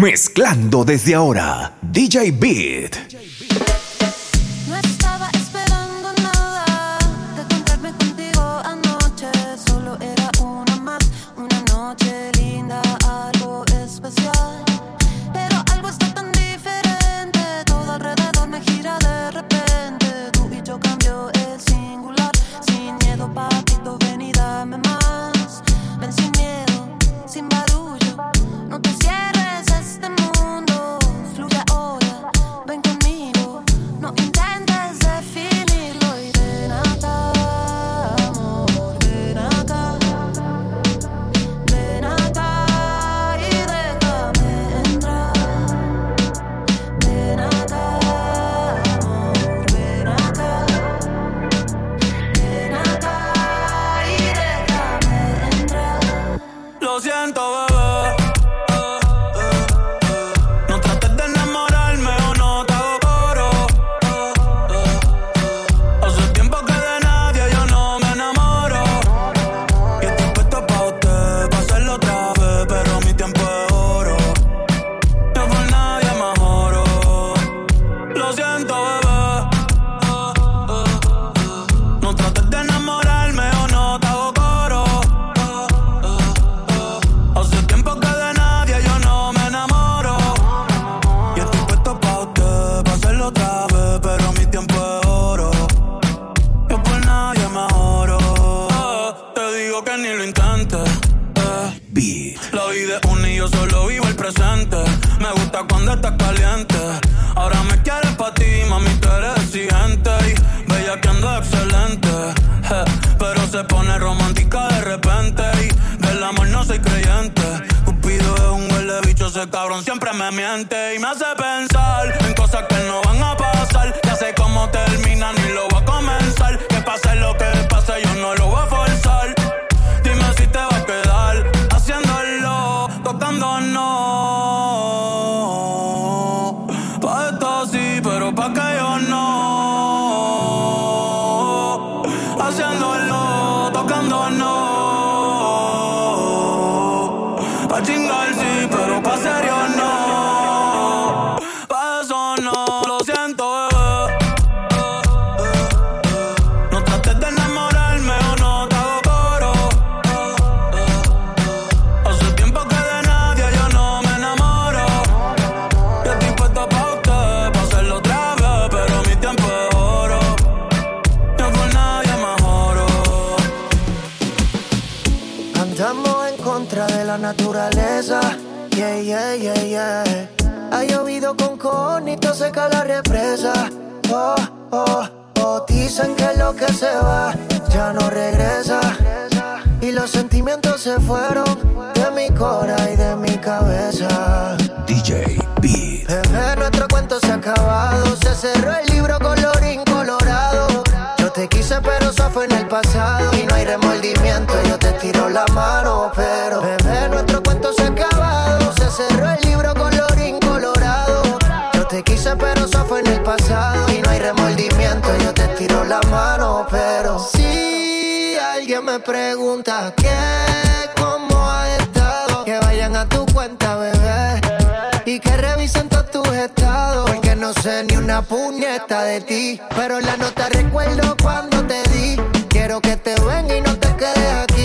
Mezclando desde ahora, DJ Beat. seca la represa. Oh, oh, oh, dicen que lo que se va ya no regresa. Y los sentimientos se fueron de mi cora y de mi cabeza. Pregunta qué, cómo ha estado. Que vayan a tu cuenta, bebé. Y que revisen todos tus estados. Porque no sé ni una puñeta de ti. Pero la nota recuerdo cuando te di. Quiero que te ven y no te quedes aquí.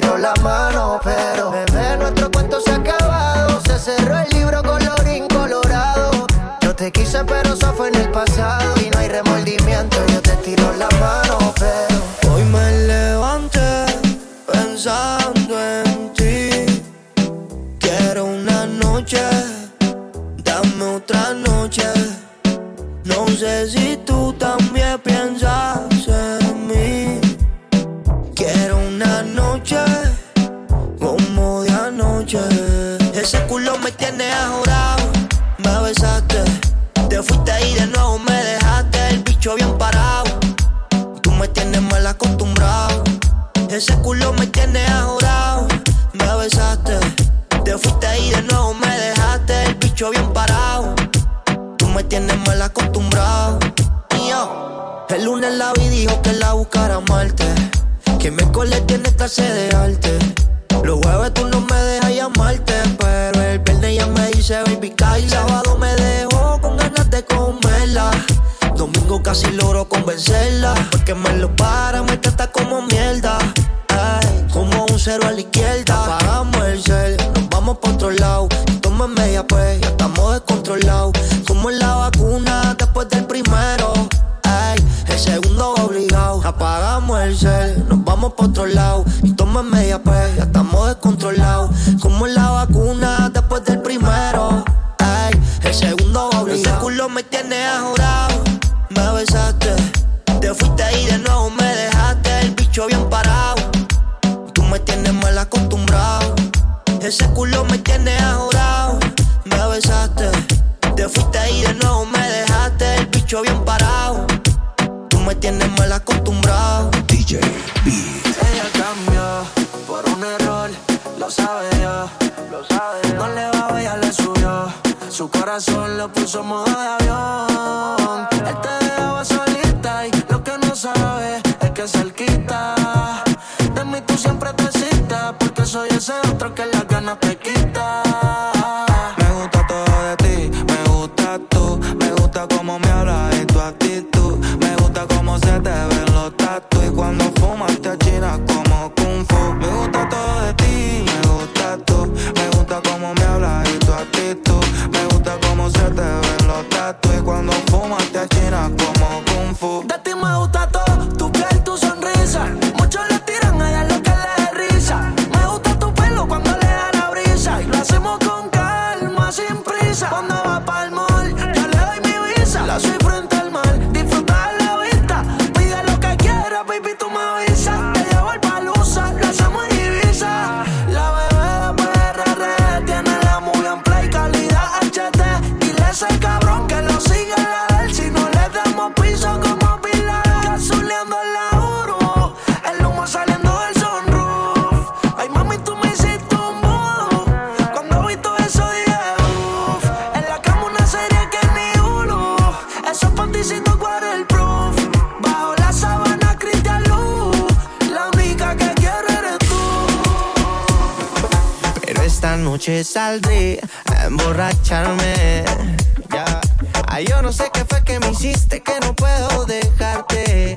Tiro la mano, pero cerró el libro colorín colorado. Yo te quise, pero eso fue en el pasado. Y no hay remordimiento, yo te tiro la mano, pero. Hoy me levanté pensando en ti. Quiero una noche, dame otra noche. No sé si tú también Ese culo me tiene ajorado. Me besaste, te fuiste y de nuevo me dejaste. El bicho bien parado. Tú me tienes mal acostumbrado. Y yo, el lunes la vi dijo que la buscara Marte. Que miércoles tiene clase de arte. Los jueves tú no me dejas llamarte, pero el viernes ya me dice baby cae. Sábado me dejó con ganas de comerla. Domingo casi logro convencerla. Porque me lo para, me trata como mierda. A la izquierda. Apagamos el cel, nos vamos por otro lado. Toma media pues, ya estamos descontrolados. Como en la vacuna después del primero. El segundo obligado. Apagamos el cel, nos vamos por otro lado. Y toma media pues, ya estamos descontrolados. Como en la vacuna después del primero. Ay, el segundo obligado. Ese culo me tiene ajorado me besaste. Ese culo me tiene ajorado. Me besaste. Te fuiste y de nuevo me dejaste el bicho bien parado. Tú me tienes mal acostumbrado. DJ B. Ella cambió por un error, lo sabe yo. Lo sabe No le va, ella le subió. Su corazón lo puso modo de soy ese otro que las ganas te quita. Noche saldré a emborracharme. Ya. Ay, yo no sé qué fue que me hiciste, que no puedo dejarte.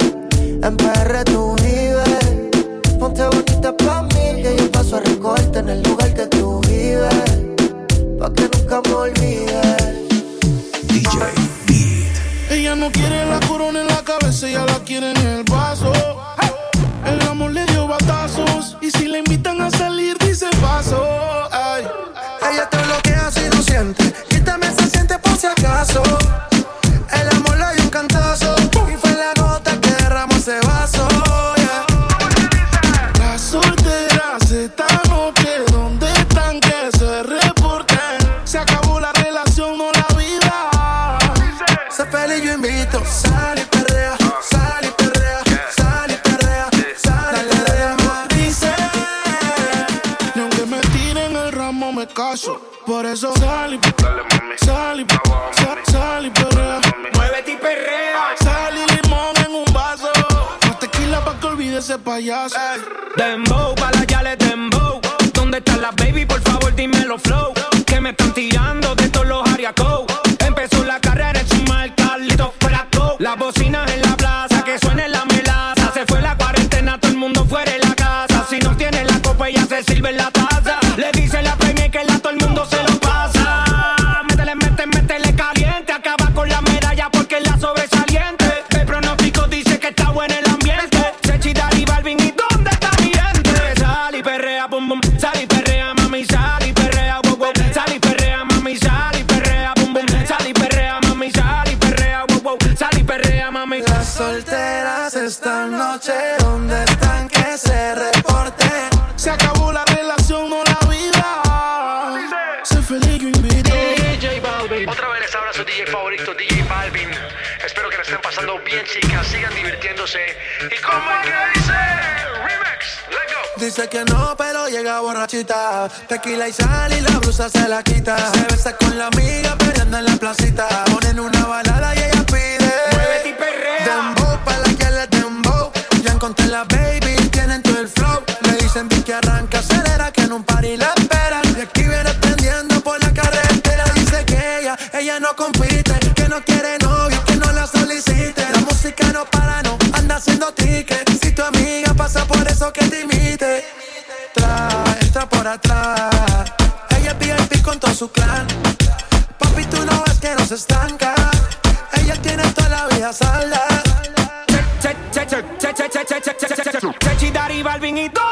en PR tú vives. Ponte bonita pa' mí que yo paso a recogerte en el lugar que tú vives. Pa' que nunca me olvides. DJ Beat. Ella no quiere la corona en la cabeza, ella la quiere en el ese payaso. Dembow, para la yale dembow. ¿Dónde está la baby? Por favor, dímelo flow. Que me están tirando de todos los ariacos. Empezó la carrera en su marca, Lito fuera. Las en la plaza, Las solteras esta noche, ¿dónde están que se reporten? Se acabó la relación, no la vida. Sé feliz, yo invito. Otra vez les habla su DJ favorito, DJ Balvin. Espero que la estén pasando bien, chicas. Sigan divirtiéndose. ¿Y cómo es que dice? Remix, let's go. Dice que no, pero llega borrachita. Tequila y sal y la blusa se la quita. Se besa con la amiga peleando en la placita. Ponen una balada y ella pide. Dembow pa' la que le dembow. Ya encontré la baby, tienen todo el flow. Le dicen vi que arranca, acelera, que en un party la esperan. Y aquí viene prendiendo por la carretera. Dice que ella, ella no compite, que no quiere novio, que no la solicite. La música no para, no anda haciendo ticket. Si tu amiga pasa por eso que te imite. Trae, está por atrás. Ella es VIP con todo su clan. Papi, tú no ves que no se estanca. Ella tiene toda la vida salda. thingy dog.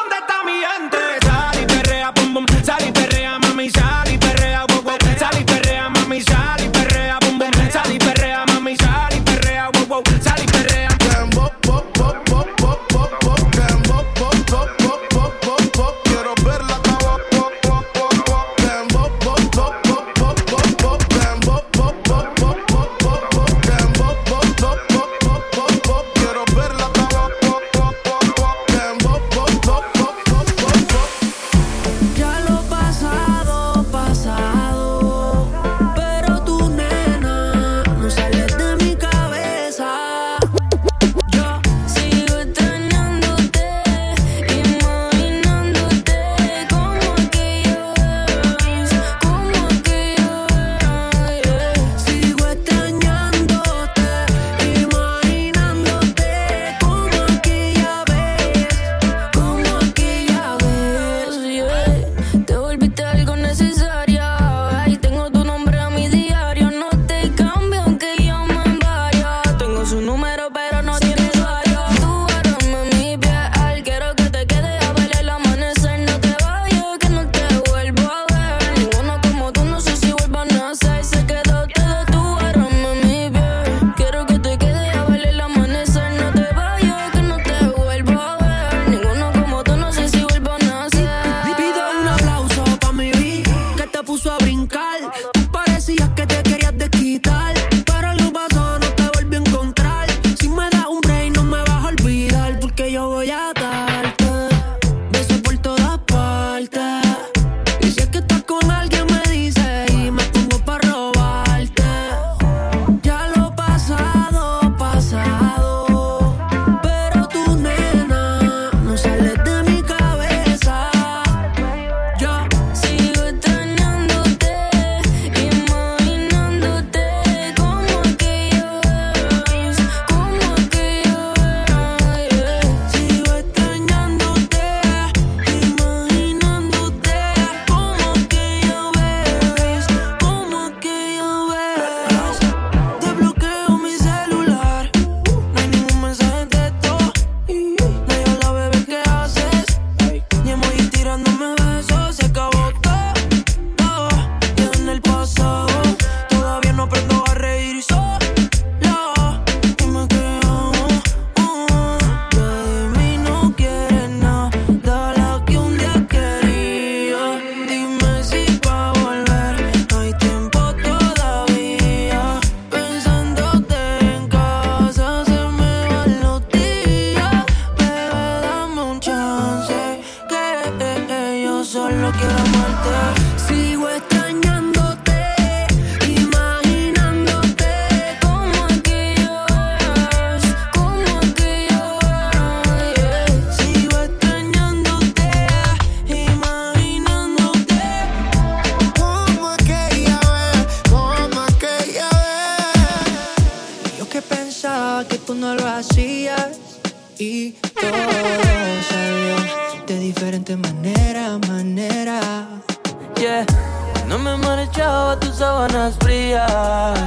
No me marchaba tus sábanas frías.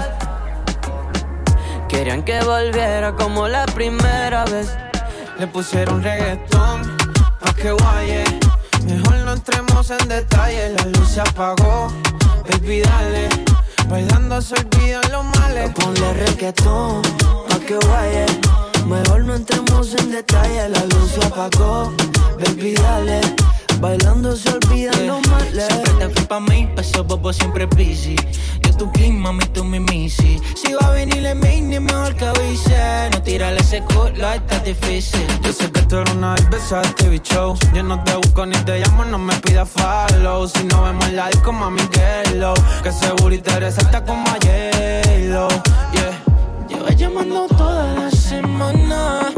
Querían que volviera como la primera vez. Le pusieron reggaetón pa' que guaye. Mejor no entremos en detalle. La luz se apagó, baby, dale. Bailando se olvidan los males. Ponle reggaetón pa' que guaye. Mejor no entremos en detalle. La luz se apagó, baby, dale. Bailando se olvidan yeah. Eh, los males. Siempre te fui pa' mí, peso bobo siempre busy. Yo tu king, mami, tú mi missy. Si va a venir el main, es mejor que avise. No tirarle ese culo, está difícil. Yo sé que tú eres una besada de este bicho. Yo no te busco ni te llamo, no me pidas follow. Si no vemos la disco, mami, get low. Que seguro y te resalta como a J-Lo. Yeah. Lleva llamando toda la semana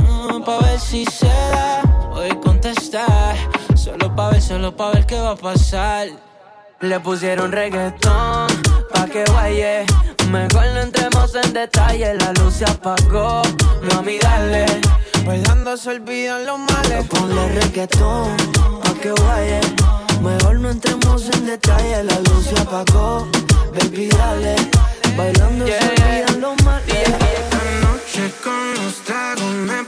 pa' ver si se da. Hoy contestar Solo pa' ver, solo pa' ver qué va a pasar. Le pusieron reggaetón, pa' que guaye. Mejor no entremos en detalle, la luz se apagó. No, dale. Bailando se olvidan los males. Le Ponle reggaetón, pa' que guaye. Mejor no entremos en detalle, la luz se apagó. Baby, dale. Bailando se olvidan los males. Esta noche con los tragos me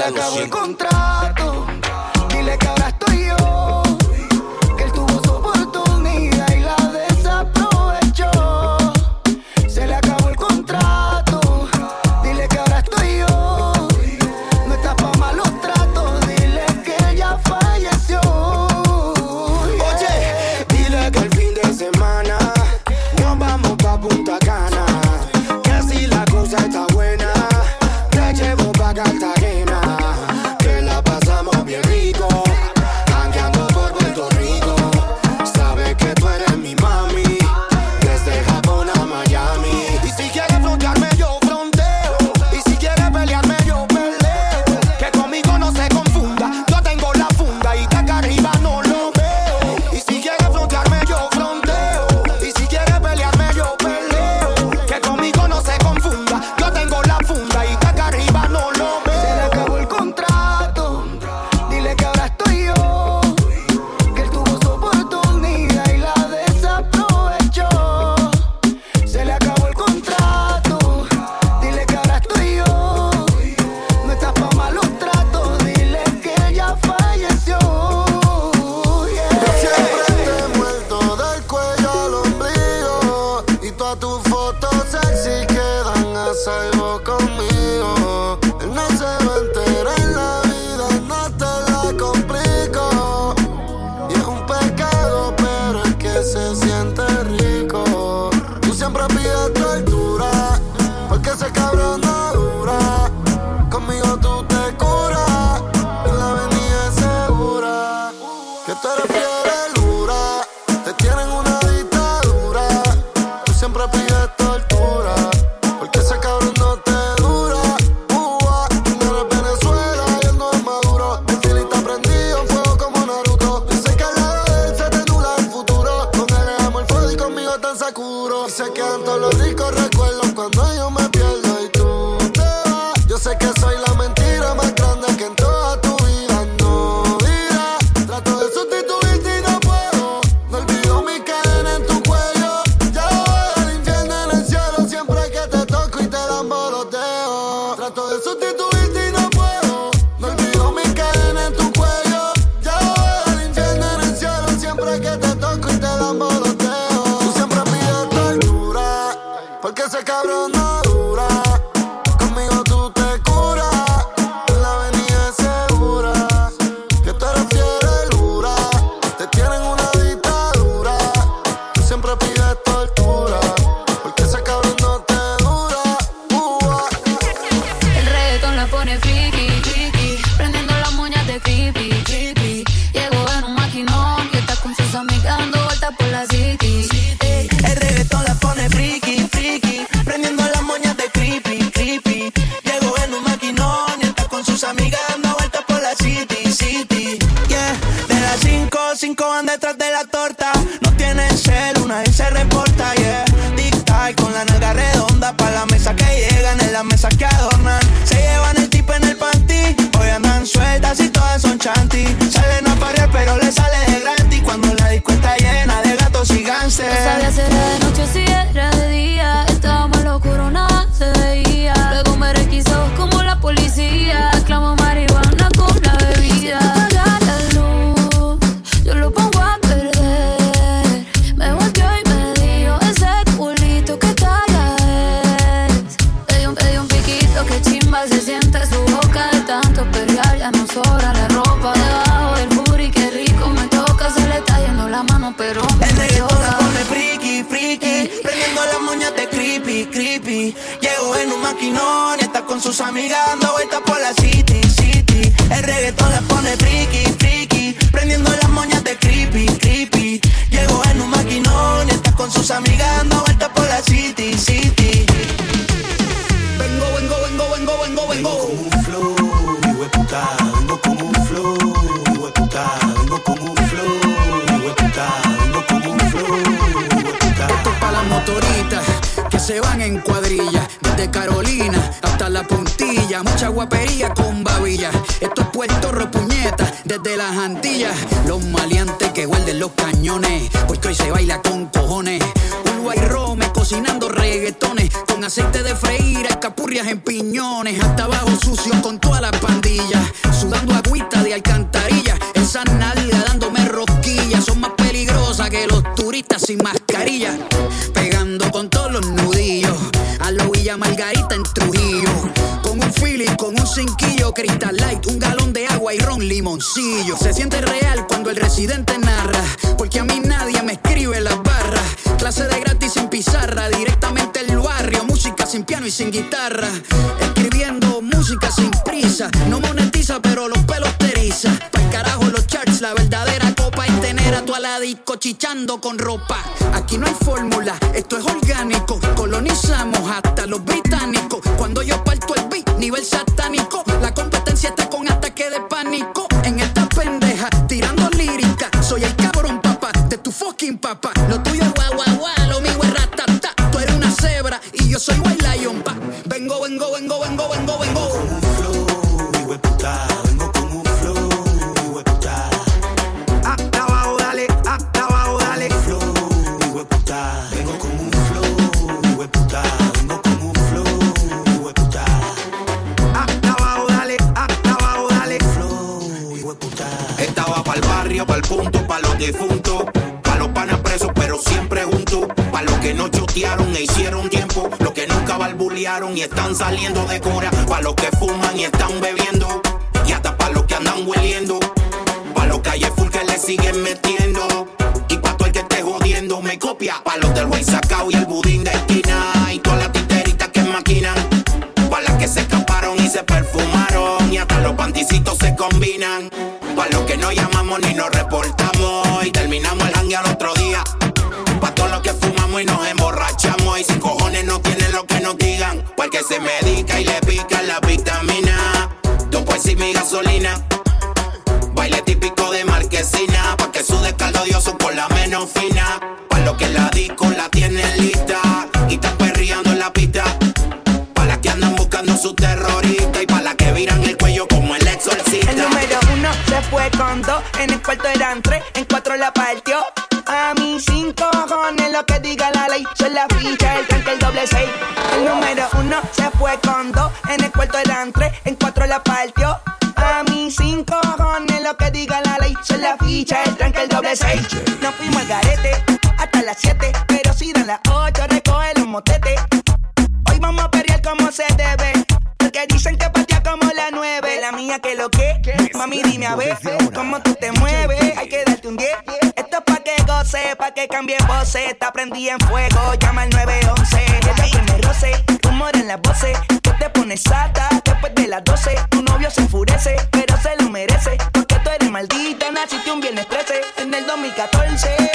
la acabo de encontrar. se siente su boca de tanto pelear, ya no sobra la ropa debajo del booty, qué rico me toca, se le está yendo la mano, pero me El reggaetón se pone friki, friki, prendiendo las moñas de creepy, creepy. Llegó en un maquinón y está con sus amigas dando vueltas por la city, city. El reggaetón se pone friki, friki, prendiendo las moñas de creepy, creepy. Llegó en un maquinón y está con sus amigas dando guapería con babilla. Estos es puertos repuñetas desde las Antillas. Los maleantes que huelden los cañones, porque hoy se baila con cojones. Ulua y Rome cocinando reggaetones, con aceite de freír, escapurrias en piñones. Hasta abajo sucio con toda la pan Se siente real cuando el residente narra, porque a mí nadie me escribe las barras. Clase de gratis sin pizarra, directamente el barrio, música sin piano y sin guitarra. Escribiendo música sin prisa, no monetiza, pero los pelos te eriza. Pa'l carajo los charts, la verdadera copa es tener a tu aladico chichando con ropa. Aquí no hay fórmula, e hicieron tiempo, los que nunca balbulearon y están saliendo de cura, pa' los que fuman y están bebiendo, y hasta pa' los que andan hueliendo, pa' los calles full que le siguen metiendo, y pa' todo el que esté jodiendo me copia, pa' los del güey sacao y el budín de esquina, y todas las titeritas que maquinan, pa' las que se escaparon y se perfumaron, y hasta los panticitos se combinan. Pa' los que no llamamos ni nos reportamos Porque se medica y le pican la vitamina. Dos pues y mi gasolina. Baile típico de marquesina. Pa' que sude caldo dioso con la menos fina. Pa' los que la disco la tienen lista y están perreando en la pista. Pa' las que andan buscando su terrorista y pa' las que viran el cuello como el exorcista. El número uno se fue con dos, en el cuarto eran tres, en cuatro la partió. A mí cinco cojones lo que diga la ley, son la el seis. Número uno se fue con dos, en el cuarto eran tres, en cuatro la partió. A mí cinco cojones lo que diga la ley, son la ficha, el tranque, el doble seis. Nos fuimos al garete hasta las siete, pero si dan las ocho recoge los motetes. Hoy vamos a perrear como se debe. Porque dicen que patea como la nueve. La mía que lo que. Mami, dime a ver cómo tú te mueves. Pa' que cambie voces. Está prendida en fuego, llama al 911. Ella que me roce, humor en las voces. Que te pones sata después de las 12. Tu novio se enfurece, pero se lo merece. Porque tú eres maldita, naciste un viernes 13. En el 2014